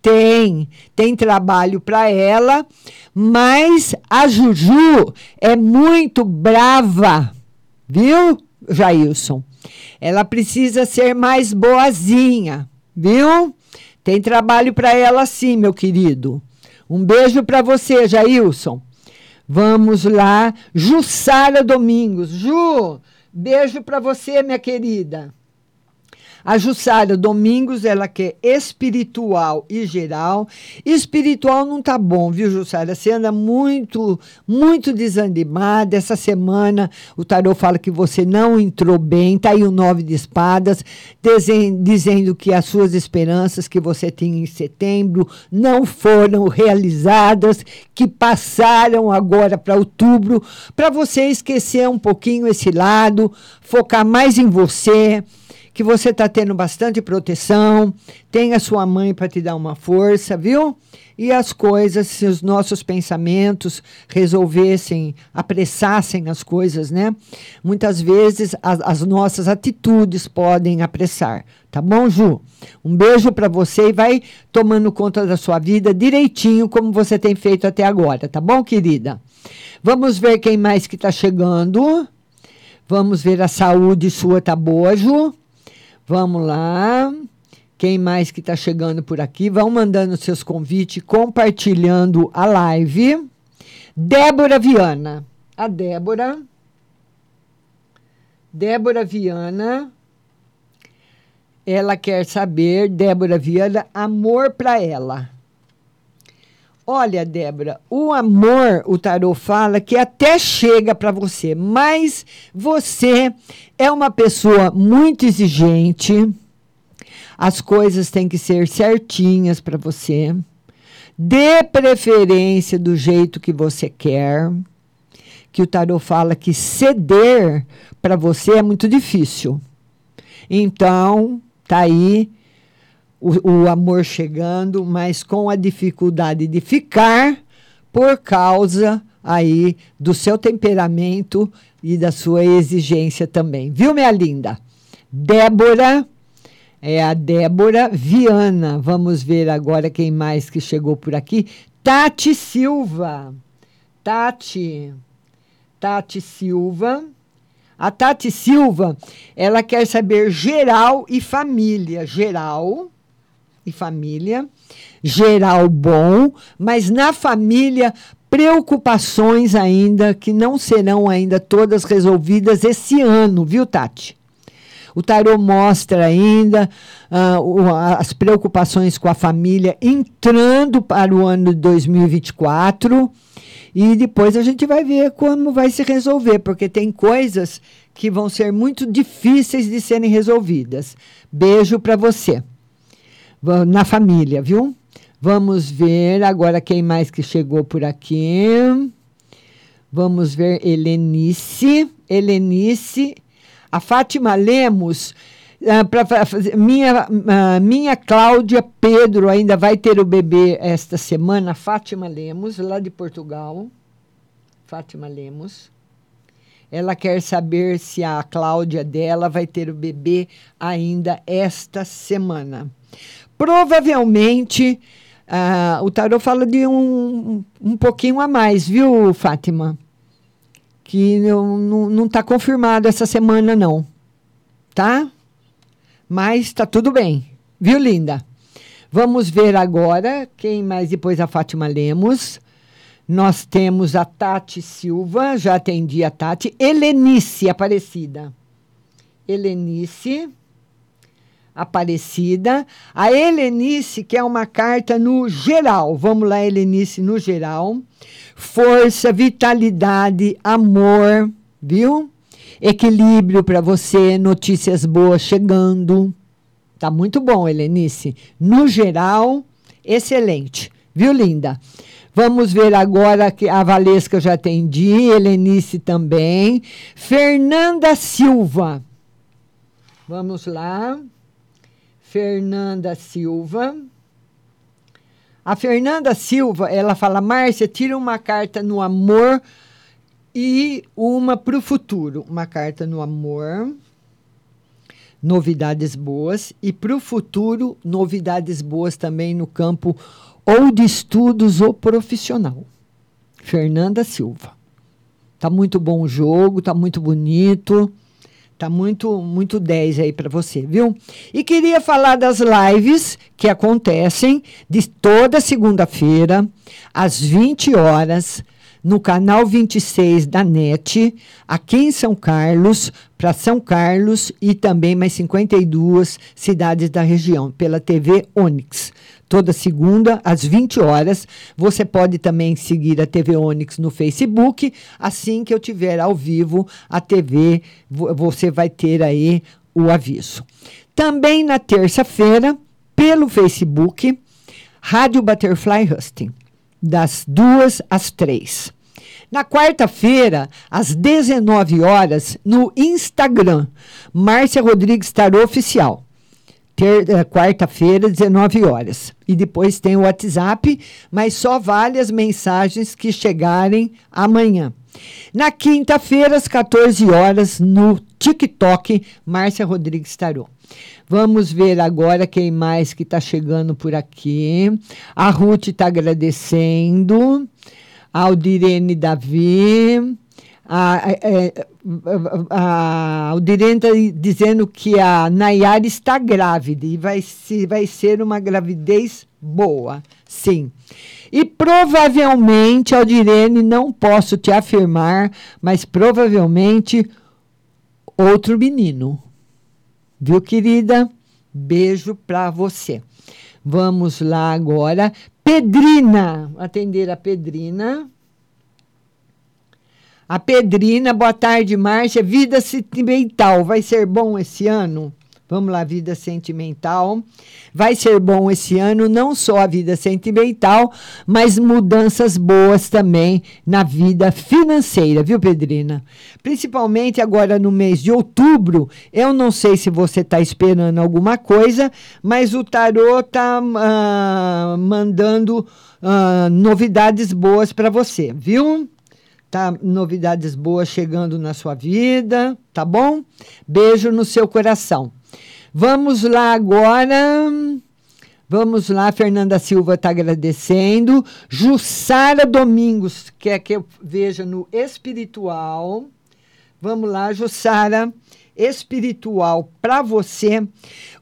Tem, tem trabalho para ela, mas a Juju é muito brava, viu, Jailson? Ela precisa ser mais boazinha, viu? Tem trabalho para ela sim, meu querido. Um beijo para você, Jailson. Vamos lá, Jussara Domingos. Ju, beijo para você, minha querida. A Jussara Domingos, ela quer espiritual e geral. Espiritual não tá bom, viu, Jussara? Você anda muito, muito desanimada. Essa semana o tarô fala que você não entrou bem. Tá aí o nove de espadas, dizendo que as suas esperanças que você tinha em setembro não foram realizadas, que passaram agora para outubro, para você esquecer um pouquinho esse lado, focar mais em você que você está tendo bastante proteção, tem a sua mãe para te dar uma força, viu? E as coisas, se os nossos pensamentos resolvessem, apressassem as coisas, né? Muitas vezes as, as nossas atitudes podem apressar. Tá bom, Ju? Um beijo para você e vai tomando conta da sua vida direitinho, como você tem feito até agora, tá bom, querida? Vamos ver quem mais que está chegando. Vamos ver a saúde sua, tá boa, Ju? Vamos lá. Quem mais que está chegando por aqui? Vão mandando seus convites, compartilhando a live. Débora Viana. A Débora. Débora Viana. Ela quer saber, Débora Viana, amor para ela. Olha, Débora, o amor, o tarô fala que até chega para você, mas você é uma pessoa muito exigente. As coisas têm que ser certinhas para você. Dê preferência do jeito que você quer. Que o tarô fala que ceder para você é muito difícil. Então, tá aí o, o amor chegando, mas com a dificuldade de ficar por causa aí do seu temperamento e da sua exigência também. Viu, minha linda? Débora, é a Débora Viana. Vamos ver agora quem mais que chegou por aqui. Tati Silva. Tati. Tati Silva. A Tati Silva, ela quer saber geral e família. Geral e família, geral bom, mas na família preocupações ainda que não serão ainda todas resolvidas esse ano, viu, Tati? O tarô mostra ainda uh, as preocupações com a família entrando para o ano de 2024 e depois a gente vai ver como vai se resolver, porque tem coisas que vão ser muito difíceis de serem resolvidas. Beijo para você na família, viu? Vamos ver agora quem mais que chegou por aqui. Vamos ver Helenice. Helenice. A Fátima Lemos. Uh, pra minha, uh, minha Cláudia Pedro ainda vai ter o bebê esta semana. Fátima Lemos, lá de Portugal. Fátima Lemos. Ela quer saber se a Cláudia dela vai ter o bebê ainda esta semana. Provavelmente, uh, o tarot fala de um, um pouquinho a mais, viu, Fátima? Que não está confirmado essa semana, não. Tá? Mas está tudo bem. Viu, linda? Vamos ver agora quem mais depois a Fátima Lemos. Nós temos a Tati Silva, já atendi a Tati. Helenice Aparecida. Helenice. Aparecida. A Helenice, que é uma carta no geral. Vamos lá, Helenice, no geral. Força, vitalidade, amor, viu? Equilíbrio para você, notícias boas chegando. Tá muito bom, Helenice. No geral, excelente. Viu, linda? Vamos ver agora que a Valesca já atendi, Helenice também. Fernanda Silva. Vamos lá. Fernanda Silva. A Fernanda Silva, ela fala: Márcia, tira uma carta no amor e uma para o futuro. Uma carta no amor, novidades boas, e para o futuro, novidades boas também no campo ou de estudos ou profissional. Fernanda Silva. Tá muito bom o jogo, tá muito bonito. Tá muito, muito 10 aí para você, viu? E queria falar das lives que acontecem de toda segunda-feira, às 20 horas, no canal 26 da NET, aqui em São Carlos, para São Carlos e também mais 52 cidades da região, pela TV Onix toda segunda às 20 horas. Você pode também seguir a TV Onix no Facebook. Assim que eu tiver ao vivo a TV, você vai ter aí o aviso. Também na terça-feira, pelo Facebook, Rádio Butterfly Husting, das duas às três. Na quarta-feira, às 19 horas, no Instagram, Márcia Rodrigues Tarô Oficial é, quarta-feira, 19 horas. E depois tem o WhatsApp, mas só vale as mensagens que chegarem amanhã. Na quinta-feira, às 14 horas, no TikTok, Márcia Rodrigues Tarô. Vamos ver agora quem mais que está chegando por aqui. A Ruth está agradecendo. Aldirene Davi a, a, a, está dizendo que a Nayara está grávida e vai, se, vai ser uma gravidez boa, sim. E provavelmente, Aldirene, não posso te afirmar, mas provavelmente outro menino. Viu, querida? Beijo para você. Vamos lá agora. Pedrina, atender a Pedrina. A Pedrina, boa tarde, Márcia. Vida sentimental, vai ser bom esse ano? Vamos lá, vida sentimental. Vai ser bom esse ano, não só a vida sentimental, mas mudanças boas também na vida financeira, viu, Pedrina? Principalmente agora no mês de outubro. Eu não sei se você está esperando alguma coisa, mas o tarô está ah, mandando uh, novidades boas para você, viu? Tá? Novidades boas chegando na sua vida, tá bom? Beijo no seu coração. Vamos lá agora. Vamos lá, Fernanda Silva está agradecendo. Jussara Domingos, quer que eu veja no espiritual. Vamos lá, Jussara espiritual para você.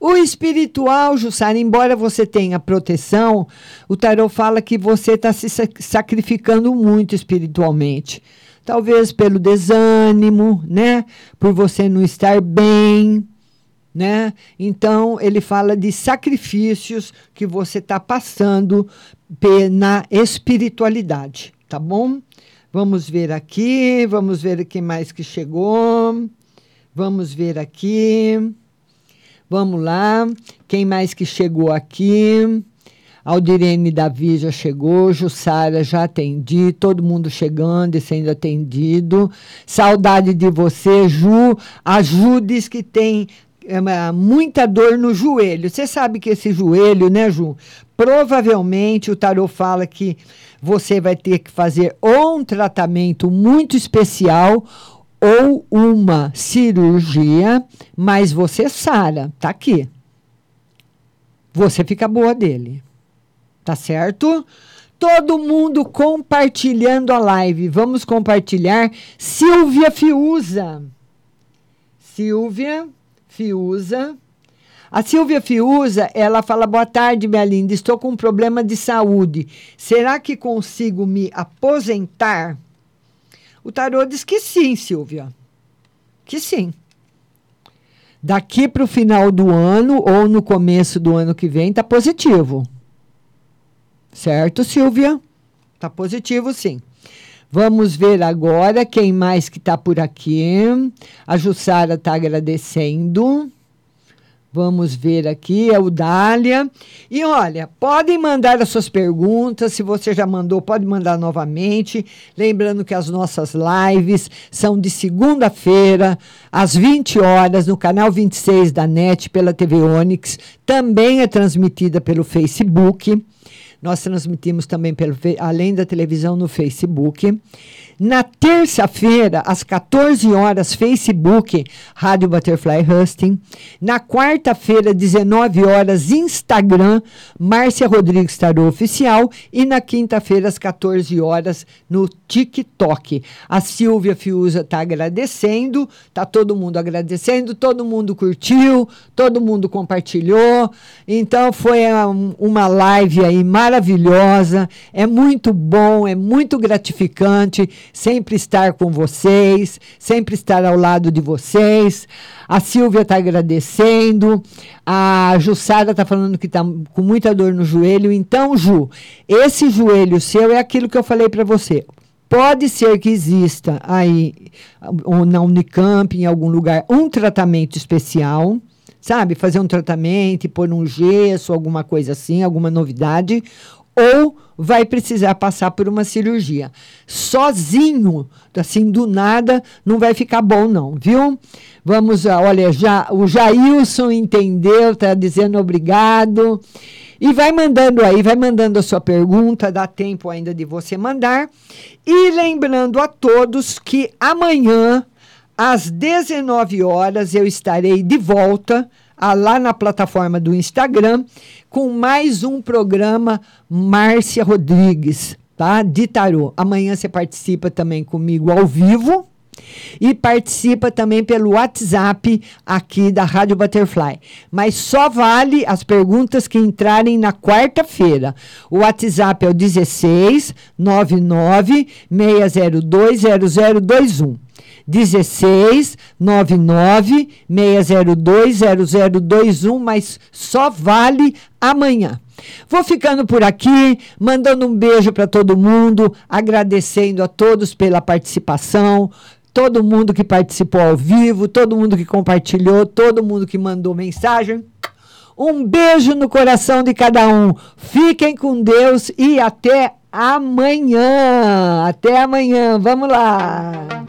O espiritual, Jussara, embora você tenha proteção, o tarot fala que você está se sacrificando muito espiritualmente. Talvez pelo desânimo, né? Por você não estar bem, né? Então, ele fala de sacrifícios que você está passando na espiritualidade, tá bom? Vamos ver aqui, vamos ver o que mais que chegou. Vamos ver aqui. Vamos lá. Quem mais que chegou aqui? Aldirene Davi já chegou, Jussara já atendi, todo mundo chegando e sendo atendido. Saudade de você, Ju. A Ju diz que tem é, muita dor no joelho. Você sabe que esse joelho, né, Ju? Provavelmente o tarô fala que você vai ter que fazer ou um tratamento muito especial ou uma cirurgia, mas você sara, tá aqui. Você fica boa dele. Tá certo? Todo mundo compartilhando a live. Vamos compartilhar. Silvia Fiuza. Silvia Fiuza. A Silvia Fiuza, ela fala: Boa tarde, minha linda. Estou com um problema de saúde. Será que consigo me aposentar? O tarô diz que sim, Silvia. Que sim. Daqui para o final do ano ou no começo do ano que vem, está positivo. Certo, Silvia? Está positivo, sim. Vamos ver agora quem mais que está por aqui. A Jussara está agradecendo. Vamos ver aqui, é o Dália. E olha, podem mandar as suas perguntas. Se você já mandou, pode mandar novamente. Lembrando que as nossas lives são de segunda-feira, às 20 horas, no canal 26 da NET, pela TV Onix. Também é transmitida pelo Facebook. Nós transmitimos também, pelo, além da televisão, no Facebook. Na terça-feira, às 14 horas, Facebook, Rádio Butterfly Husting. Na quarta-feira, 19 horas, Instagram, Márcia Rodrigues Tarô Oficial. E na quinta-feira, às 14 horas, no TikTok. A Silvia Fiuza está agradecendo, está todo mundo agradecendo, todo mundo curtiu, todo mundo compartilhou. Então, foi uma live aí maravilhosa. É muito bom, é muito gratificante sempre estar com vocês, sempre estar ao lado de vocês. A Silvia está agradecendo. A Jussara está falando que está com muita dor no joelho. Então, Ju, esse joelho seu é aquilo que eu falei para você. Pode ser que exista aí, ou na Unicamp, em algum lugar, um tratamento especial, sabe? Fazer um tratamento, pôr um gesso, alguma coisa assim, alguma novidade ou vai precisar passar por uma cirurgia. Sozinho, assim, do nada, não vai ficar bom, não, viu? Vamos, olha, já, o Jailson entendeu, está dizendo obrigado. E vai mandando aí, vai mandando a sua pergunta, dá tempo ainda de você mandar. E lembrando a todos que amanhã, às 19 horas, eu estarei de volta ah, lá na plataforma do Instagram com mais um programa Márcia Rodrigues, tá? De tarô. Amanhã você participa também comigo ao vivo e participa também pelo WhatsApp aqui da Rádio Butterfly. Mas só vale as perguntas que entrarem na quarta-feira. O WhatsApp é o 16 99 602 0021. 16 99 602 0021, mas só vale amanhã. Vou ficando por aqui, mandando um beijo para todo mundo, agradecendo a todos pela participação, todo mundo que participou ao vivo, todo mundo que compartilhou, todo mundo que mandou mensagem. Um beijo no coração de cada um. Fiquem com Deus e até amanhã. Até amanhã. Vamos lá.